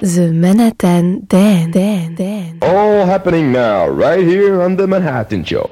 The Manhattan Dan. Dan. Dan. All happening now, right here on The Manhattan Show.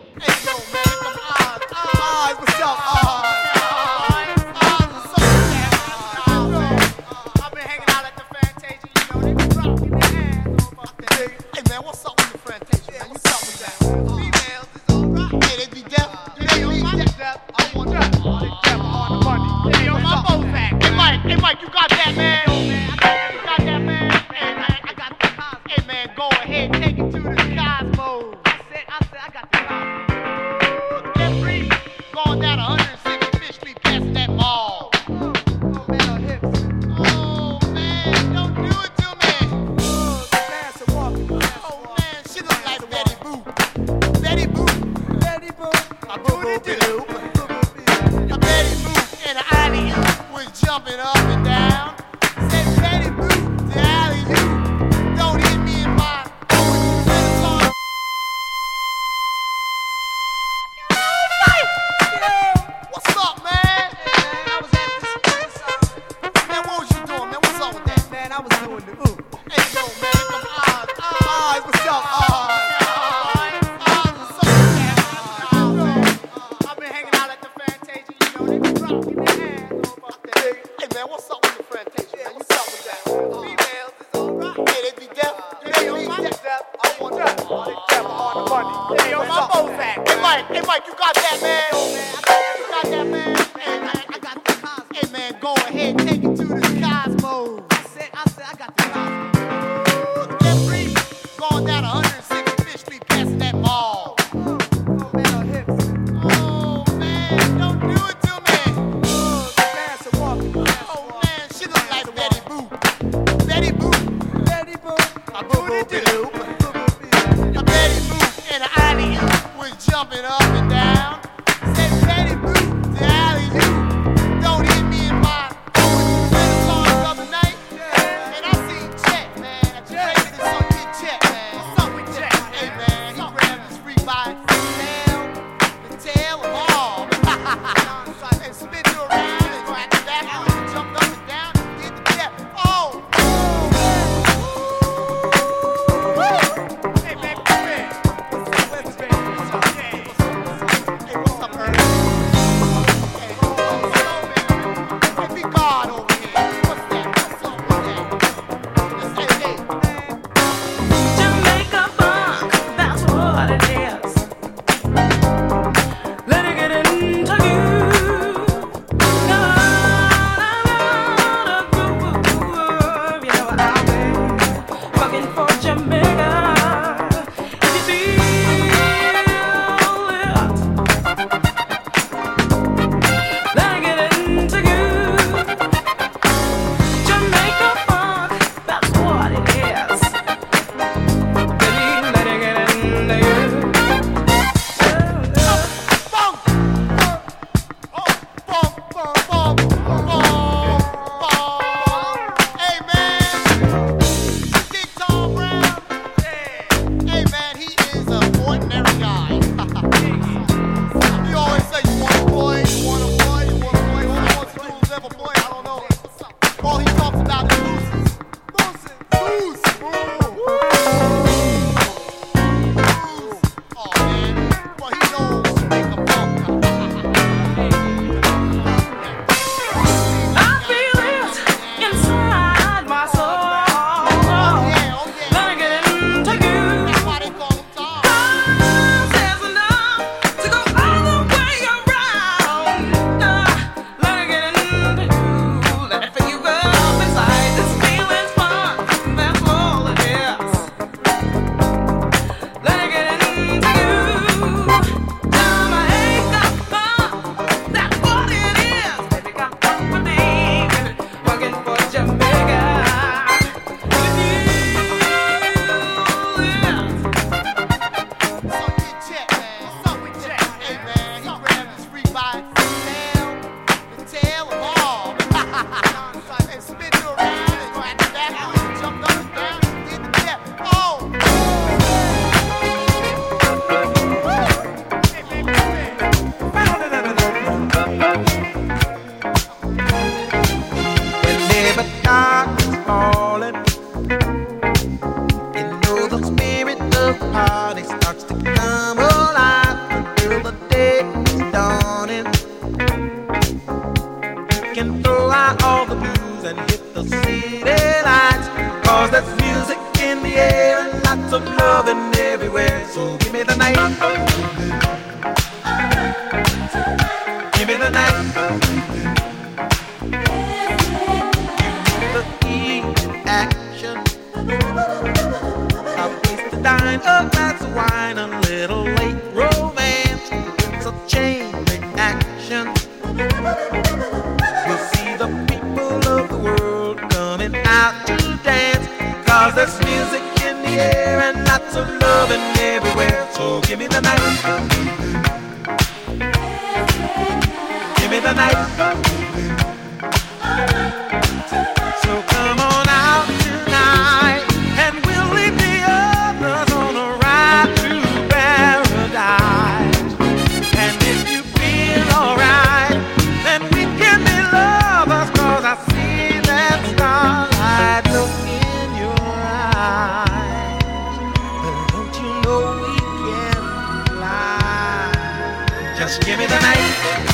do. I bet he moved in an alley was jumping up and down. Just give me the night.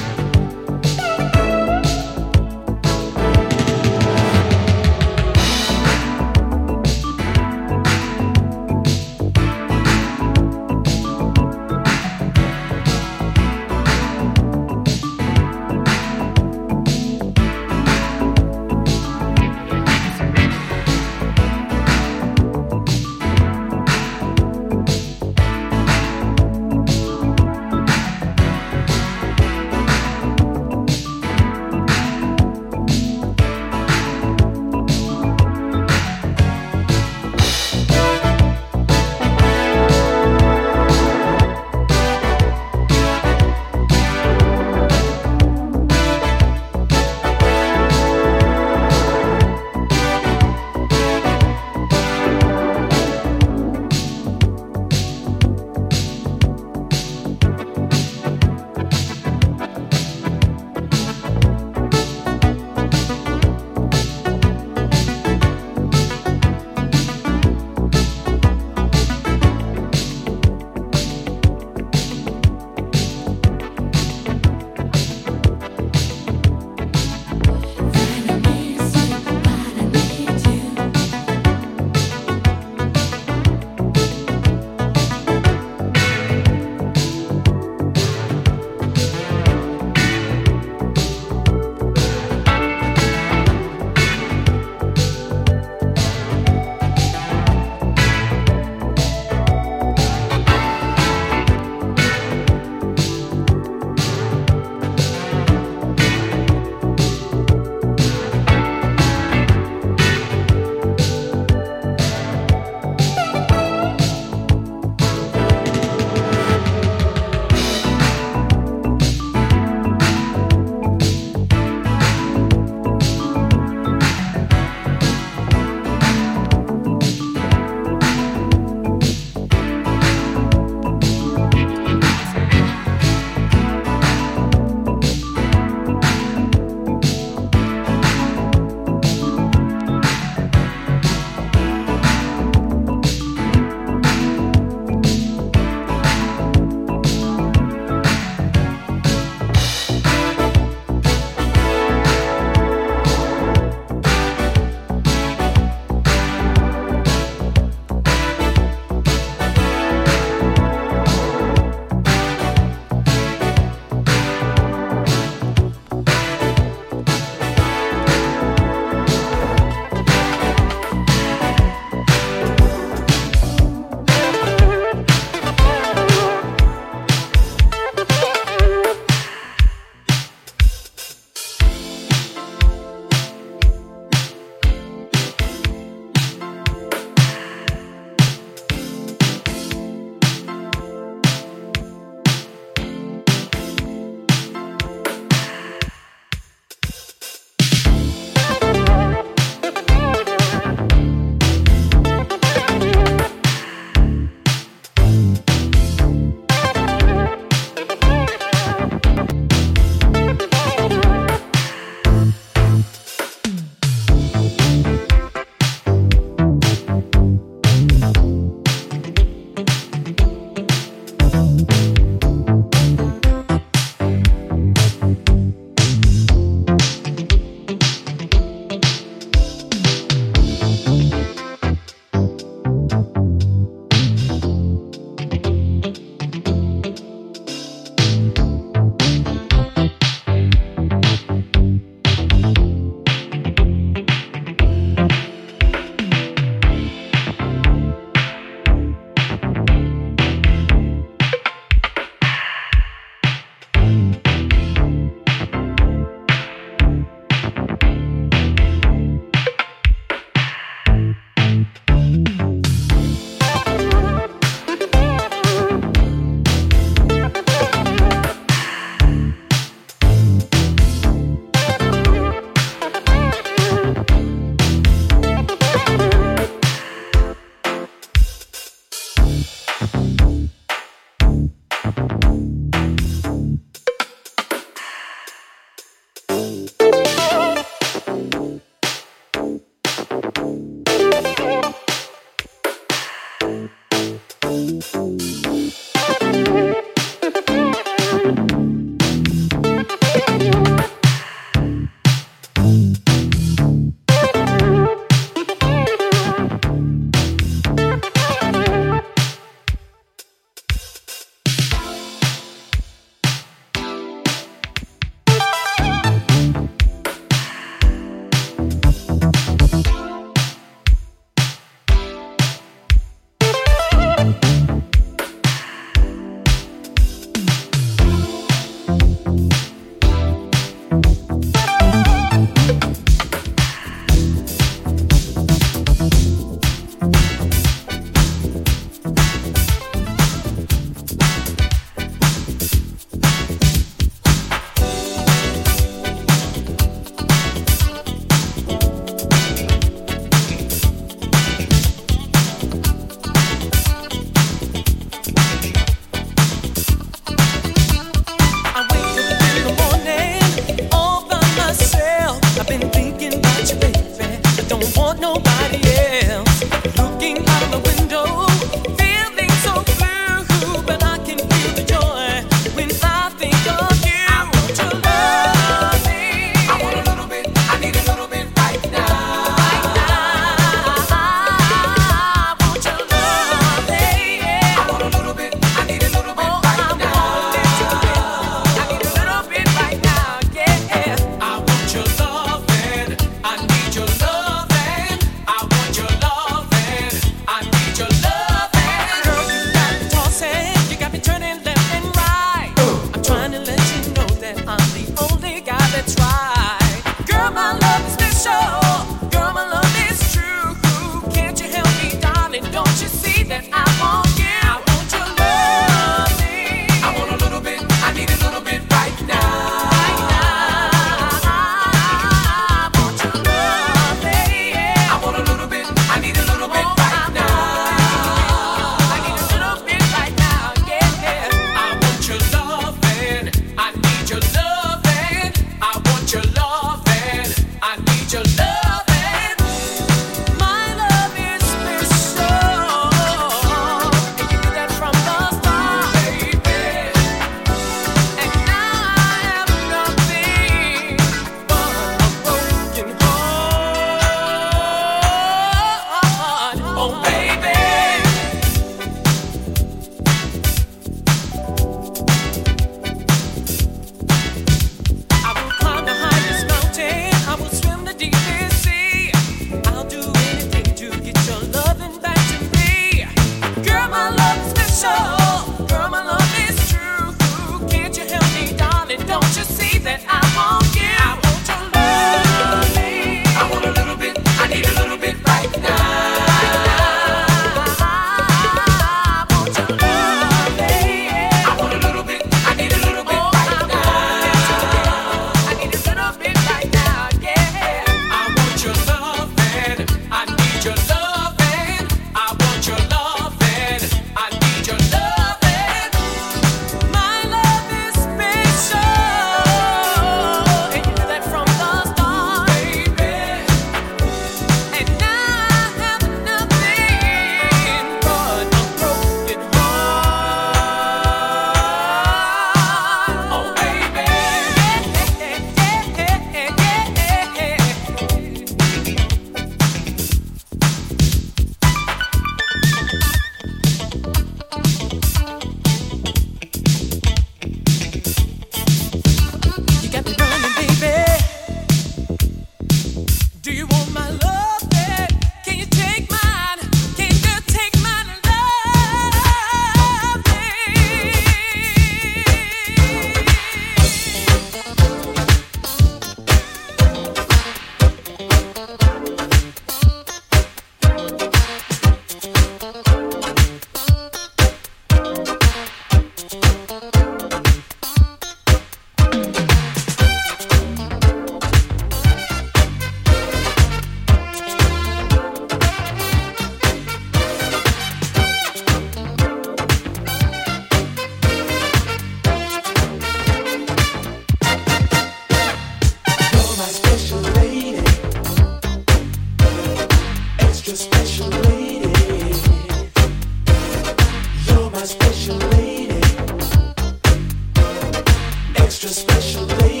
Wasn't polite.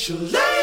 Special lady.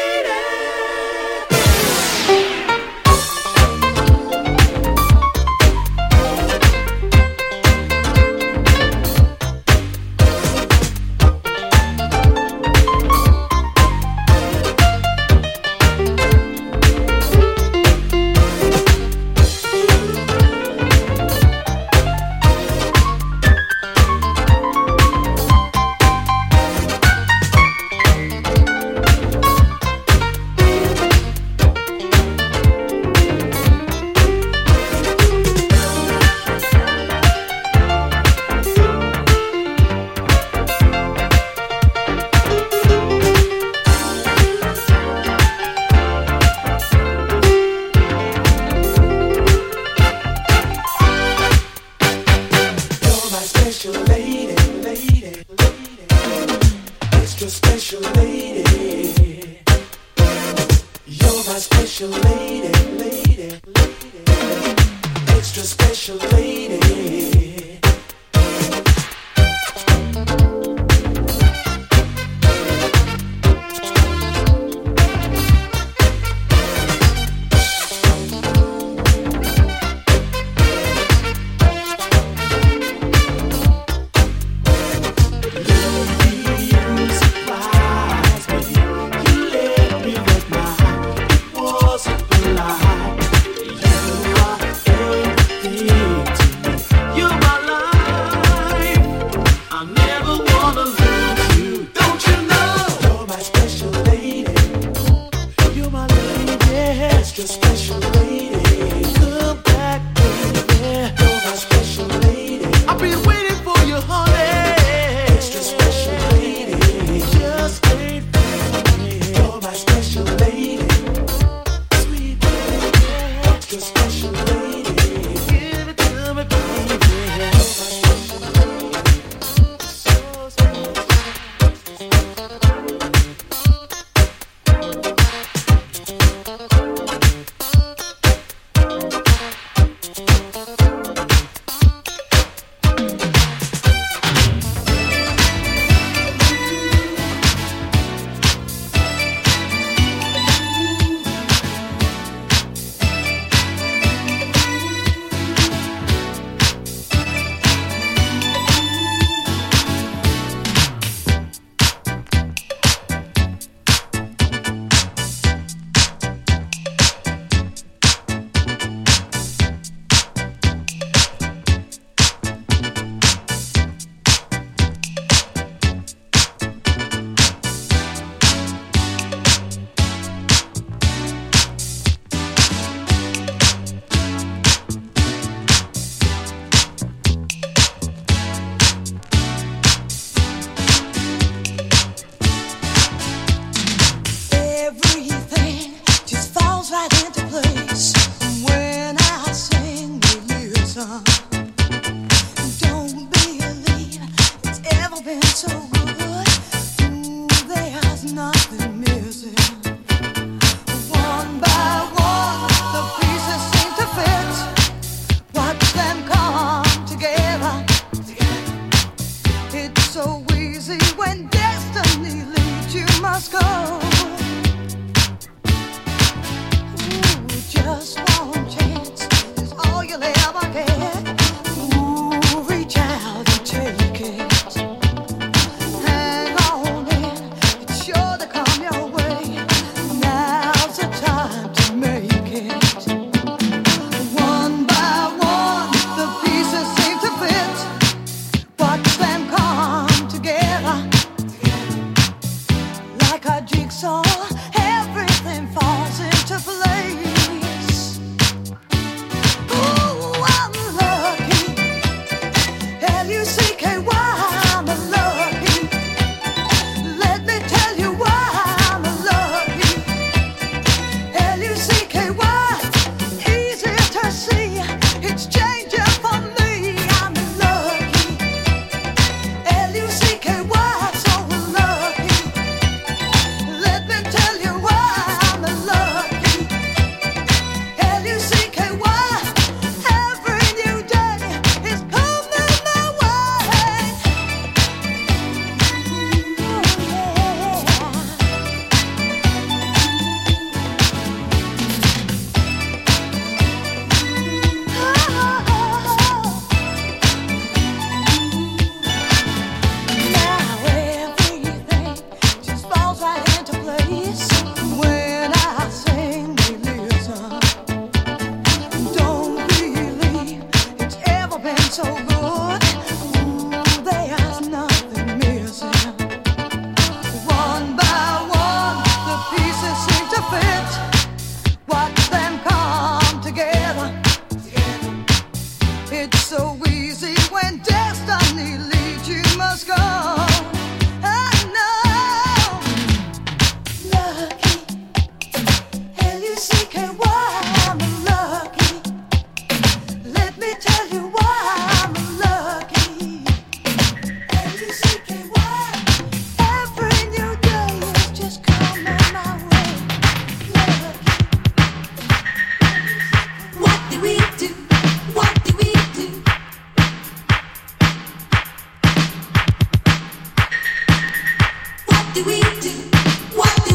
What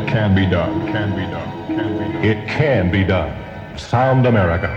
it can be done. Can be done. Can be done. It can be done. Sound America.